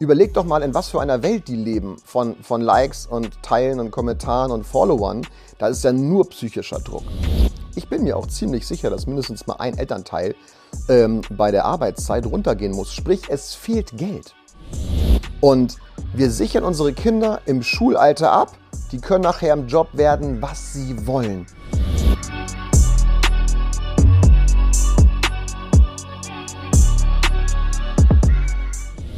Überleg doch mal, in was für einer Welt die leben von, von Likes und Teilen und Kommentaren und Followern. Da ist ja nur psychischer Druck. Ich bin mir auch ziemlich sicher, dass mindestens mal ein Elternteil ähm, bei der Arbeitszeit runtergehen muss. Sprich, es fehlt Geld. Und wir sichern unsere Kinder im Schulalter ab. Die können nachher im Job werden, was sie wollen.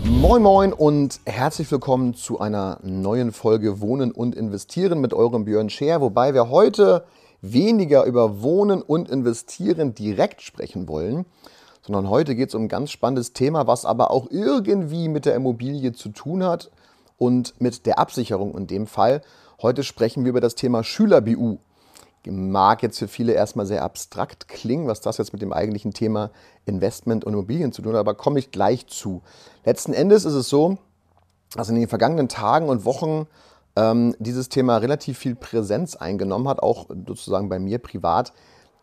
Moin Moin und herzlich willkommen zu einer neuen Folge Wohnen und Investieren mit eurem Björn Scher, wobei wir heute weniger über Wohnen und Investieren direkt sprechen wollen, sondern heute geht es um ein ganz spannendes Thema, was aber auch irgendwie mit der Immobilie zu tun hat und mit der Absicherung in dem Fall. Heute sprechen wir über das Thema Schüler-BU mag jetzt für viele erstmal sehr abstrakt klingen, was das jetzt mit dem eigentlichen Thema Investment und Immobilien zu tun hat, aber komme ich gleich zu. Letzten Endes ist es so, dass in den vergangenen Tagen und Wochen ähm, dieses Thema relativ viel Präsenz eingenommen hat, auch sozusagen bei mir privat,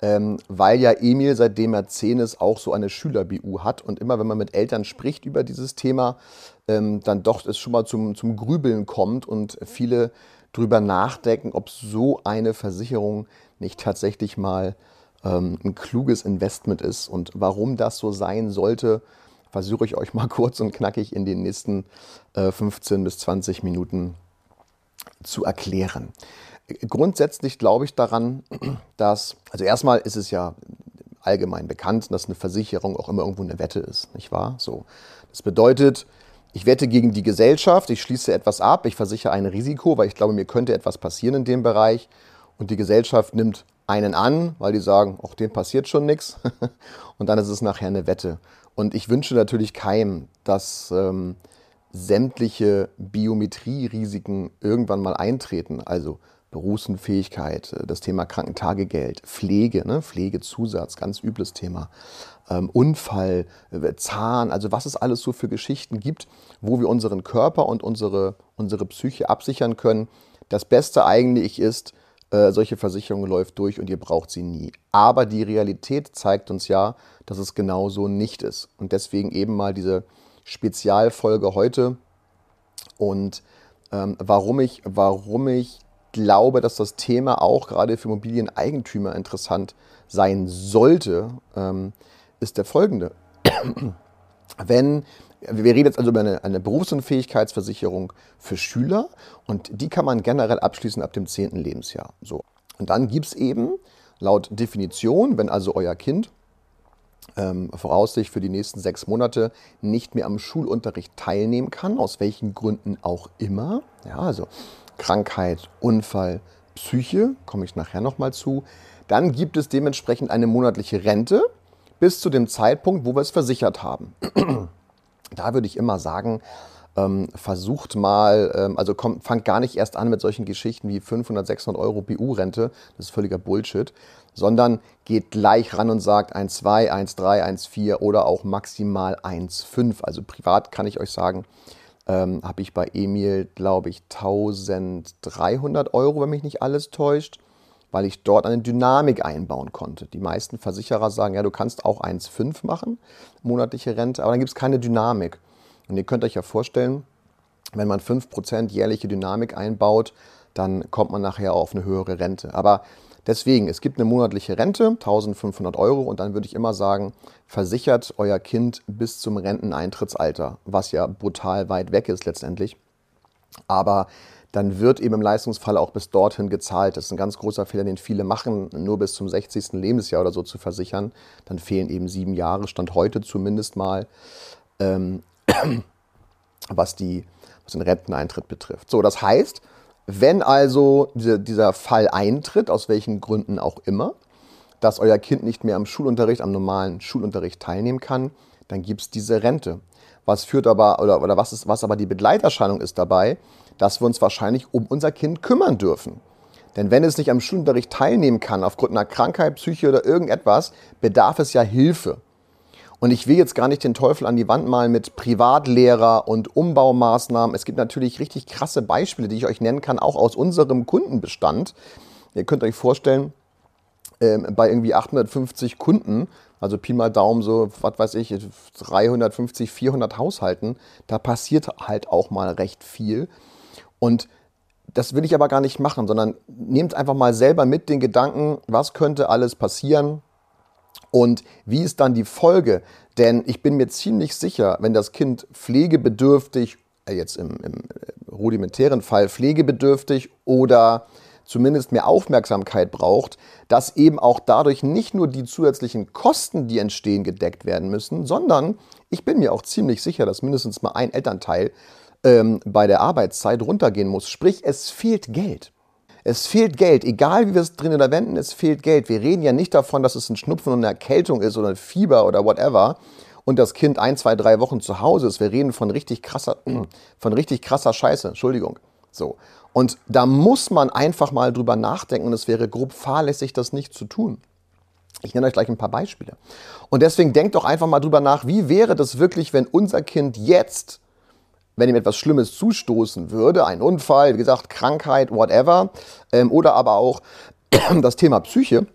ähm, weil ja Emil, seitdem er 10 ist, auch so eine Schüler-BU hat. Und immer wenn man mit Eltern spricht über dieses Thema, ähm, dann doch es schon mal zum, zum Grübeln kommt und viele drüber nachdenken, ob so eine Versicherung nicht tatsächlich mal ähm, ein kluges Investment ist. Und warum das so sein sollte, versuche ich euch mal kurz und knackig in den nächsten äh, 15 bis 20 Minuten zu erklären. Grundsätzlich glaube ich daran, dass, also erstmal ist es ja allgemein bekannt, dass eine Versicherung auch immer irgendwo eine Wette ist, nicht wahr? So. Das bedeutet, ich wette gegen die Gesellschaft, ich schließe etwas ab, ich versichere ein Risiko, weil ich glaube, mir könnte etwas passieren in dem Bereich. Und die Gesellschaft nimmt einen an, weil die sagen, auch dem passiert schon nichts. Und dann ist es nachher eine Wette. Und ich wünsche natürlich keinem, dass ähm, sämtliche Biometrierisiken irgendwann mal eintreten. Also Berufsunfähigkeit, äh, das Thema Krankentagegeld, Pflege, ne? Pflegezusatz, ganz übles Thema, ähm, Unfall, äh, Zahn, also was es alles so für Geschichten gibt, wo wir unseren Körper und unsere, unsere Psyche absichern können. Das Beste eigentlich ist, äh, solche Versicherung läuft durch und ihr braucht sie nie. Aber die Realität zeigt uns ja, dass es genau so nicht ist. Und deswegen eben mal diese Spezialfolge heute und ähm, warum, ich, warum ich glaube, dass das Thema auch gerade für Immobilieneigentümer interessant sein sollte, ähm, ist der folgende. Wenn, wir reden jetzt also über eine, eine, Berufsunfähigkeitsversicherung für Schüler und die kann man generell abschließen ab dem 10. Lebensjahr. So. Und dann gibt es eben laut Definition, wenn also euer Kind ähm, voraussichtlich für die nächsten sechs Monate nicht mehr am Schulunterricht teilnehmen kann, aus welchen Gründen auch immer, ja, also Krankheit, Unfall, Psyche, komme ich nachher nochmal zu. Dann gibt es dementsprechend eine monatliche Rente bis zu dem Zeitpunkt, wo wir es versichert haben. da würde ich immer sagen, ähm, versucht mal, ähm, also kommt, fangt gar nicht erst an mit solchen Geschichten wie 500, 600 Euro BU-Rente, das ist völliger Bullshit, sondern geht gleich ran und sagt 1,2, 1,3, 1,4 oder auch maximal 1,5. Also privat kann ich euch sagen, ähm, habe ich bei Emil, glaube ich, 1300 Euro, wenn mich nicht alles täuscht, weil ich dort eine Dynamik einbauen konnte. Die meisten Versicherer sagen, ja, du kannst auch 1,5 machen, monatliche Rente, aber dann gibt es keine Dynamik. Und ihr könnt euch ja vorstellen, wenn man 5% jährliche Dynamik einbaut, dann kommt man nachher auf eine höhere Rente. Aber Deswegen, es gibt eine monatliche Rente, 1500 Euro, und dann würde ich immer sagen, versichert euer Kind bis zum Renteneintrittsalter, was ja brutal weit weg ist letztendlich. Aber dann wird eben im Leistungsfall auch bis dorthin gezahlt. Das ist ein ganz großer Fehler, den viele machen, nur bis zum 60. Lebensjahr oder so zu versichern. Dann fehlen eben sieben Jahre, Stand heute zumindest mal, ähm, was, die, was den Renteneintritt betrifft. So, das heißt, wenn also diese, dieser Fall eintritt, aus welchen Gründen auch immer, dass euer Kind nicht mehr am Schulunterricht, am normalen Schulunterricht teilnehmen kann, dann gibt es diese Rente. Was führt aber, oder, oder was, ist, was aber die Begleiterscheinung ist dabei, dass wir uns wahrscheinlich um unser Kind kümmern dürfen. Denn wenn es nicht am Schulunterricht teilnehmen kann, aufgrund einer Krankheit, Psyche oder irgendetwas, bedarf es ja Hilfe. Und ich will jetzt gar nicht den Teufel an die Wand malen mit Privatlehrer und Umbaumaßnahmen. Es gibt natürlich richtig krasse Beispiele, die ich euch nennen kann, auch aus unserem Kundenbestand. Ihr könnt euch vorstellen, ähm, bei irgendwie 850 Kunden, also Pi mal Daumen so, was weiß ich, 350, 400 Haushalten, da passiert halt auch mal recht viel. Und das will ich aber gar nicht machen, sondern nehmt einfach mal selber mit den Gedanken, was könnte alles passieren und wie ist dann die Folge. Denn ich bin mir ziemlich sicher, wenn das Kind pflegebedürftig, äh, jetzt im, im äh, rudimentären Fall pflegebedürftig oder zumindest mehr Aufmerksamkeit braucht, dass eben auch dadurch nicht nur die zusätzlichen Kosten, die entstehen, gedeckt werden müssen, sondern ich bin mir auch ziemlich sicher, dass mindestens mal ein Elternteil ähm, bei der Arbeitszeit runtergehen muss. Sprich, es fehlt Geld. Es fehlt Geld, egal wie wir es drin oder wenden, es fehlt Geld. Wir reden ja nicht davon, dass es ein Schnupfen und eine Erkältung ist oder ein Fieber oder whatever und das Kind ein, zwei, drei Wochen zu Hause ist. Wir reden von richtig krasser, von richtig krasser Scheiße. Entschuldigung. So. Und da muss man einfach mal drüber nachdenken und es wäre grob fahrlässig, das nicht zu tun. Ich nenne euch gleich ein paar Beispiele. Und deswegen denkt doch einfach mal drüber nach, wie wäre das wirklich, wenn unser Kind jetzt wenn ihm etwas Schlimmes zustoßen würde, ein Unfall, wie gesagt, Krankheit, whatever, ähm, oder aber auch das Thema Psyche.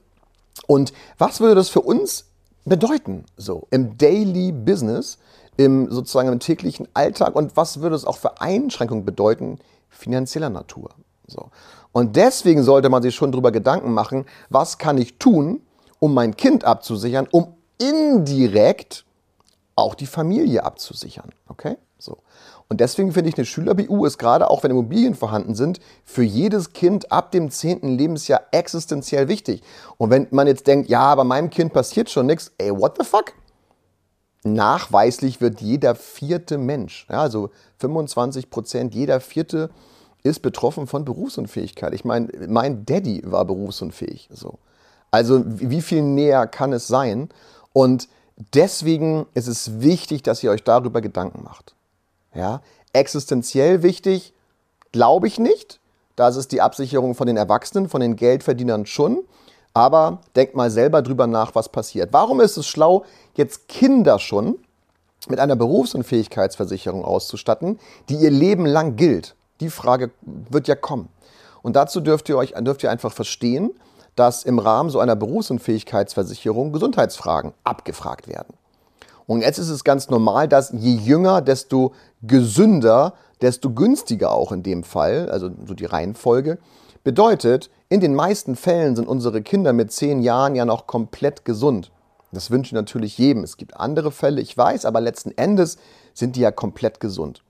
Und was würde das für uns bedeuten, so im Daily Business, im sozusagen im täglichen Alltag und was würde es auch für Einschränkungen bedeuten, finanzieller Natur? So. Und deswegen sollte man sich schon darüber Gedanken machen, was kann ich tun, um mein Kind abzusichern, um indirekt auch die Familie abzusichern. Okay? So. Und deswegen finde ich, eine Schüler-BU ist gerade auch, wenn Immobilien vorhanden sind, für jedes Kind ab dem 10. Lebensjahr existenziell wichtig. Und wenn man jetzt denkt, ja, bei meinem Kind passiert schon nichts, ey, what the fuck? Nachweislich wird jeder vierte Mensch, ja, also 25 Prozent, jeder vierte ist betroffen von Berufsunfähigkeit. Ich meine, mein Daddy war berufsunfähig. So. Also wie viel näher kann es sein? Und deswegen ist es wichtig, dass ihr euch darüber Gedanken macht. Ja, existenziell wichtig, glaube ich nicht. Das ist die Absicherung von den Erwachsenen, von den Geldverdienern schon. Aber denkt mal selber drüber nach, was passiert. Warum ist es schlau, jetzt Kinder schon mit einer Berufsunfähigkeitsversicherung auszustatten, die ihr Leben lang gilt? Die Frage wird ja kommen. Und dazu dürft ihr euch dürft ihr einfach verstehen, dass im Rahmen so einer Berufsunfähigkeitsversicherung Gesundheitsfragen abgefragt werden. Und jetzt ist es ganz normal, dass je jünger, desto gesünder, desto günstiger auch in dem Fall, also so die Reihenfolge. Bedeutet, in den meisten Fällen sind unsere Kinder mit zehn Jahren ja noch komplett gesund. Das wünsche ich natürlich jedem. Es gibt andere Fälle, ich weiß, aber letzten Endes sind die ja komplett gesund.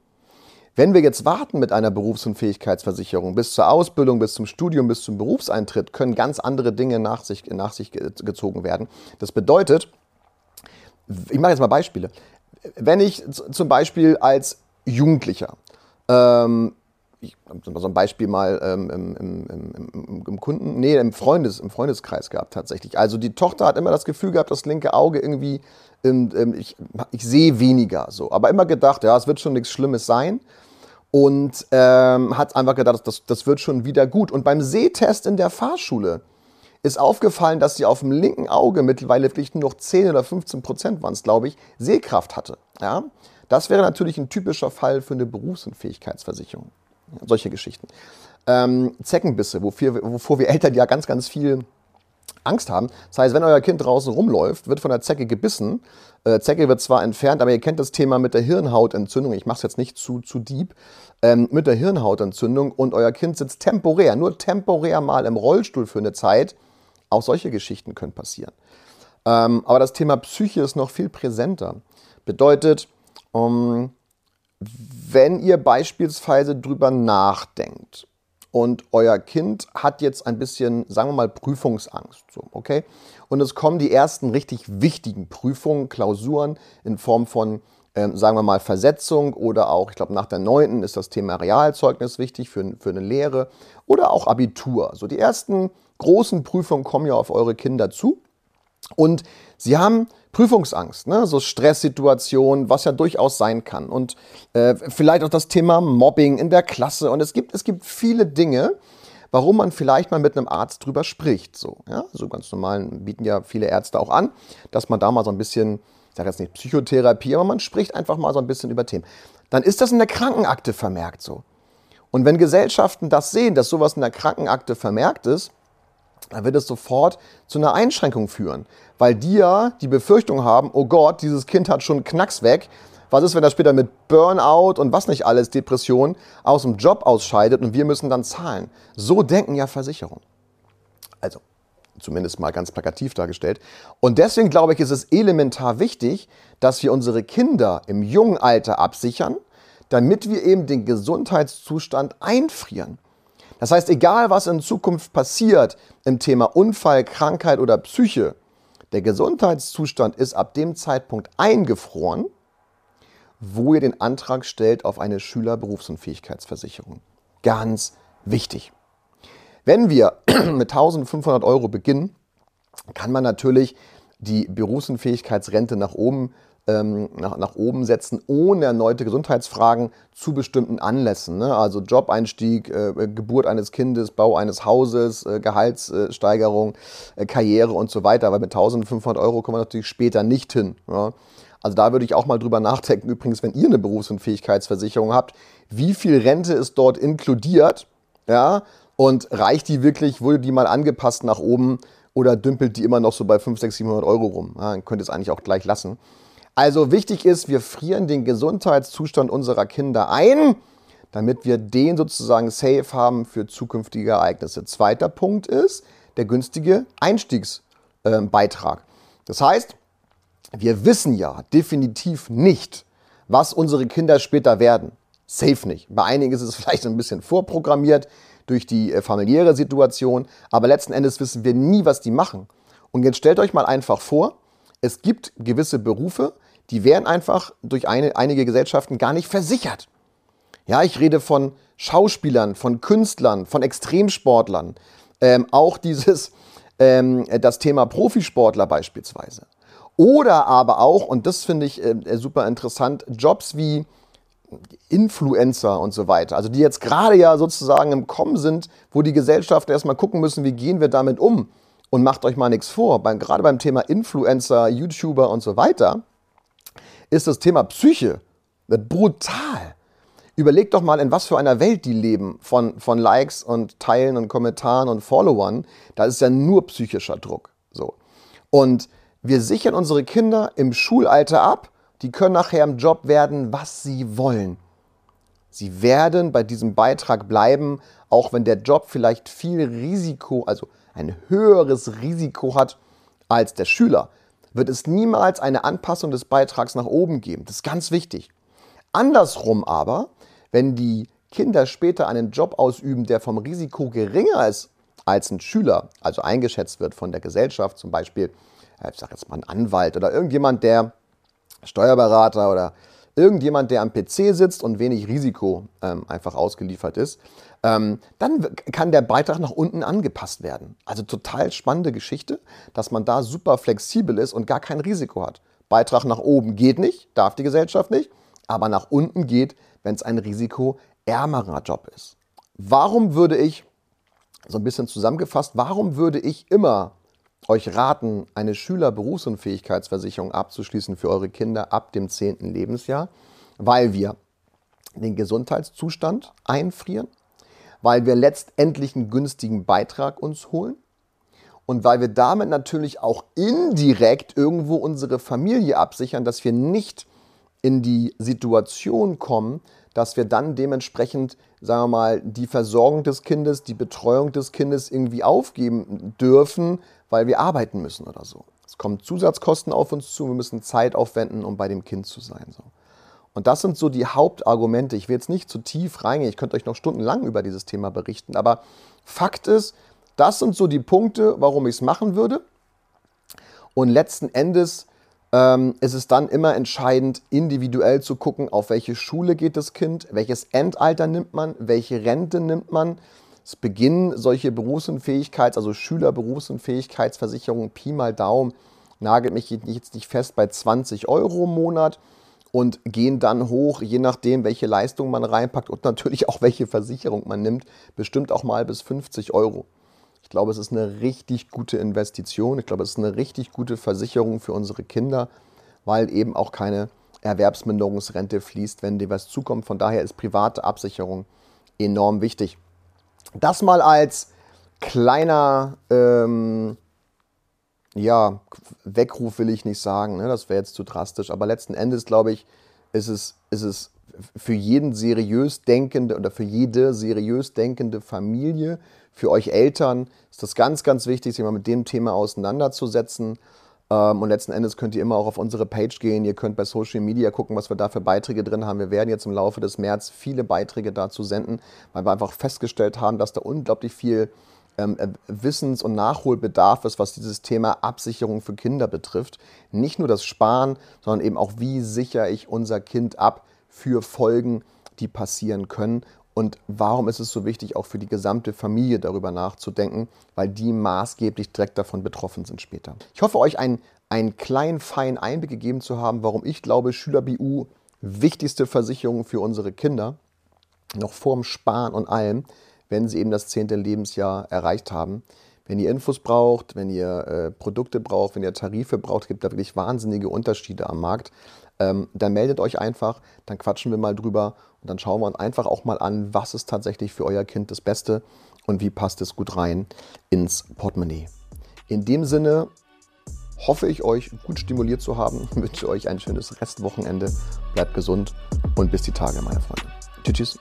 Wenn wir jetzt warten mit einer Berufsunfähigkeitsversicherung bis zur Ausbildung, bis zum Studium, bis zum Berufseintritt, können ganz andere Dinge nach sich, nach sich gezogen werden. Das bedeutet, ich mache jetzt mal Beispiele. Wenn ich zum Beispiel als Jugendlicher, ähm, ich habe so ein Beispiel mal ähm, im, im, im, im, Kunden, nee, im, Freundes, im Freundeskreis gehabt tatsächlich. Also die Tochter hat immer das Gefühl gehabt, das linke Auge irgendwie, ähm, ich, ich sehe weniger so. Aber immer gedacht, ja, es wird schon nichts Schlimmes sein. Und ähm, hat einfach gedacht, das, das wird schon wieder gut. Und beim Sehtest in der Fahrschule ist aufgefallen, dass sie auf dem linken Auge mittlerweile wirklich nur noch 10 oder 15 Prozent waren es, glaube ich, Sehkraft hatte. Ja? Das wäre natürlich ein typischer Fall für eine Berufsunfähigkeitsversicherung. Ja, solche Geschichten. Ähm, Zeckenbisse, wofür, wovor wir Eltern ja ganz, ganz viel Angst haben. Das heißt, wenn euer Kind draußen rumläuft, wird von der Zecke gebissen. Äh, Zecke wird zwar entfernt, aber ihr kennt das Thema mit der Hirnhautentzündung. Ich mache es jetzt nicht zu, zu deep. Ähm, mit der Hirnhautentzündung und euer Kind sitzt temporär, nur temporär mal im Rollstuhl für eine Zeit auch solche Geschichten können passieren. Ähm, aber das Thema Psyche ist noch viel präsenter. Bedeutet, um, wenn ihr beispielsweise drüber nachdenkt und euer Kind hat jetzt ein bisschen, sagen wir mal, Prüfungsangst, so, okay? Und es kommen die ersten richtig wichtigen Prüfungen, Klausuren in Form von, ähm, sagen wir mal, Versetzung oder auch, ich glaube, nach der neunten ist das Thema Realzeugnis wichtig für, für eine Lehre oder auch Abitur. So die ersten großen Prüfungen kommen ja auf eure Kinder zu. Und sie haben Prüfungsangst, ne? so Stresssituationen, was ja durchaus sein kann. Und äh, vielleicht auch das Thema Mobbing in der Klasse. Und es gibt, es gibt viele Dinge, warum man vielleicht mal mit einem Arzt drüber spricht. So, ja? so ganz normal bieten ja viele Ärzte auch an, dass man da mal so ein bisschen, ich sage jetzt nicht Psychotherapie, aber man spricht einfach mal so ein bisschen über Themen. Dann ist das in der Krankenakte vermerkt so. Und wenn Gesellschaften das sehen, dass sowas in der Krankenakte vermerkt ist, dann wird es sofort zu einer Einschränkung führen, weil die ja die Befürchtung haben, oh Gott, dieses Kind hat schon Knacks weg. Was ist, wenn er später mit Burnout und was nicht alles, Depression, aus dem Job ausscheidet und wir müssen dann zahlen? So denken ja Versicherungen. Also, zumindest mal ganz plakativ dargestellt. Und deswegen glaube ich, ist es elementar wichtig, dass wir unsere Kinder im jungen Alter absichern, damit wir eben den Gesundheitszustand einfrieren. Das heißt, egal was in Zukunft passiert im Thema Unfall, Krankheit oder Psyche, der Gesundheitszustand ist ab dem Zeitpunkt eingefroren, wo ihr den Antrag stellt auf eine Schülerberufsunfähigkeitsversicherung. Ganz wichtig. Wenn wir mit 1500 Euro beginnen, kann man natürlich die Berufsunfähigkeitsrente nach oben ähm, nach, nach oben setzen, ohne erneute Gesundheitsfragen zu bestimmten Anlässen. Ne? Also Jobeinstieg, äh, Geburt eines Kindes, Bau eines Hauses, äh, Gehaltssteigerung, äh, Karriere und so weiter. Weil mit 1500 Euro kommen wir natürlich später nicht hin. Ja? Also da würde ich auch mal drüber nachdenken, übrigens, wenn ihr eine Berufsunfähigkeitsversicherung habt, wie viel Rente ist dort inkludiert? Ja? Und reicht die wirklich, wurde die mal angepasst nach oben oder dümpelt die immer noch so bei 500, 600, 700 Euro rum? Ja, könnt ihr es eigentlich auch gleich lassen. Also wichtig ist, wir frieren den Gesundheitszustand unserer Kinder ein, damit wir den sozusagen safe haben für zukünftige Ereignisse. Zweiter Punkt ist der günstige Einstiegsbeitrag. Das heißt, wir wissen ja definitiv nicht, was unsere Kinder später werden. Safe nicht. Bei einigen ist es vielleicht ein bisschen vorprogrammiert durch die äh, familiäre Situation, aber letzten Endes wissen wir nie, was die machen. Und jetzt stellt euch mal einfach vor, es gibt gewisse Berufe, die werden einfach durch eine, einige Gesellschaften gar nicht versichert. Ja, ich rede von Schauspielern, von Künstlern, von Extremsportlern. Ähm, auch dieses, ähm, das Thema Profisportler beispielsweise. Oder aber auch, und das finde ich äh, super interessant, Jobs wie Influencer und so weiter. Also die jetzt gerade ja sozusagen im Kommen sind, wo die Gesellschaften erstmal gucken müssen, wie gehen wir damit um. Und macht euch mal nichts vor, beim, gerade beim Thema Influencer, YouTuber und so weiter, ist das Thema Psyche brutal. Überlegt doch mal, in was für einer Welt die leben von, von Likes und Teilen und Kommentaren und Followern. Da ist ja nur psychischer Druck. So. Und wir sichern unsere Kinder im Schulalter ab. Die können nachher im Job werden, was sie wollen. Sie werden bei diesem Beitrag bleiben, auch wenn der Job vielleicht viel Risiko, also ein höheres Risiko hat als der Schüler wird es niemals eine Anpassung des Beitrags nach oben geben. Das ist ganz wichtig. Andersrum aber, wenn die Kinder später einen Job ausüben, der vom Risiko geringer ist als ein Schüler, also eingeschätzt wird von der Gesellschaft, zum Beispiel, ich sage jetzt mal ein Anwalt oder irgendjemand, der Steuerberater oder irgendjemand, der am PC sitzt und wenig Risiko ähm, einfach ausgeliefert ist, ähm, dann kann der Beitrag nach unten angepasst werden. Also total spannende Geschichte, dass man da super flexibel ist und gar kein Risiko hat. Beitrag nach oben geht nicht, darf die Gesellschaft nicht, aber nach unten geht, wenn es ein risikoärmerer Job ist. Warum würde ich, so ein bisschen zusammengefasst, warum würde ich immer euch raten, eine Schülerberufsunfähigkeitsversicherung abzuschließen für eure Kinder ab dem 10. Lebensjahr? Weil wir den Gesundheitszustand einfrieren, weil wir letztendlich einen günstigen Beitrag uns holen und weil wir damit natürlich auch indirekt irgendwo unsere Familie absichern, dass wir nicht in die Situation kommen, dass wir dann dementsprechend, sagen wir mal, die Versorgung des Kindes, die Betreuung des Kindes irgendwie aufgeben dürfen, weil wir arbeiten müssen oder so. Es kommen Zusatzkosten auf uns zu, wir müssen Zeit aufwenden, um bei dem Kind zu sein. So. Und das sind so die Hauptargumente. Ich will jetzt nicht zu tief reingehen, ich könnte euch noch stundenlang über dieses Thema berichten, aber Fakt ist, das sind so die Punkte, warum ich es machen würde. Und letzten Endes ähm, ist es dann immer entscheidend, individuell zu gucken, auf welche Schule geht das Kind, welches Endalter nimmt man, welche Rente nimmt man. Es beginnen solche Berufsunfähigkeits-, also Schülerberufsunfähigkeitsversicherungen, Pi mal Daumen, nagelt mich jetzt nicht fest, bei 20 Euro im Monat und gehen dann hoch, je nachdem, welche Leistung man reinpackt und natürlich auch welche Versicherung man nimmt, bestimmt auch mal bis 50 Euro. Ich glaube, es ist eine richtig gute Investition. Ich glaube, es ist eine richtig gute Versicherung für unsere Kinder, weil eben auch keine Erwerbsminderungsrente fließt, wenn dir was zukommt. Von daher ist private Absicherung enorm wichtig. Das mal als kleiner ähm, ja, Weckruf will ich nicht sagen, ne? das wäre jetzt zu drastisch, aber letzten Endes, glaube ich, ist es, ist es für jeden seriös denkende oder für jede seriös denkende Familie, für euch Eltern, ist das ganz, ganz wichtig, sich mal mit dem Thema auseinanderzusetzen. Ähm, und letzten Endes könnt ihr immer auch auf unsere Page gehen. Ihr könnt bei Social Media gucken, was wir da für Beiträge drin haben. Wir werden jetzt im Laufe des März viele Beiträge dazu senden, weil wir einfach festgestellt haben, dass da unglaublich viel ähm, äh, Wissens- und Nachholbedarf ist, was dieses Thema Absicherung für Kinder betrifft. Nicht nur das Sparen, sondern eben auch, wie sichere ich unser Kind ab für Folgen, die passieren können. Und warum ist es so wichtig, auch für die gesamte Familie darüber nachzudenken, weil die maßgeblich direkt davon betroffen sind später. Ich hoffe, euch einen, einen kleinen, feinen Einblick gegeben zu haben, warum ich glaube, Schüler-BU wichtigste Versicherung für unsere Kinder, noch vorm Sparen und allem, wenn sie eben das zehnte Lebensjahr erreicht haben. Wenn ihr Infos braucht, wenn ihr äh, Produkte braucht, wenn ihr Tarife braucht, gibt da wirklich wahnsinnige Unterschiede am Markt. Ähm, dann meldet euch einfach, dann quatschen wir mal drüber und dann schauen wir uns einfach auch mal an, was ist tatsächlich für euer Kind das Beste und wie passt es gut rein ins Portemonnaie. In dem Sinne hoffe ich euch gut stimuliert zu haben, wünsche euch ein schönes Restwochenende, bleibt gesund und bis die Tage, meine Freunde. Tschüss. tschüss.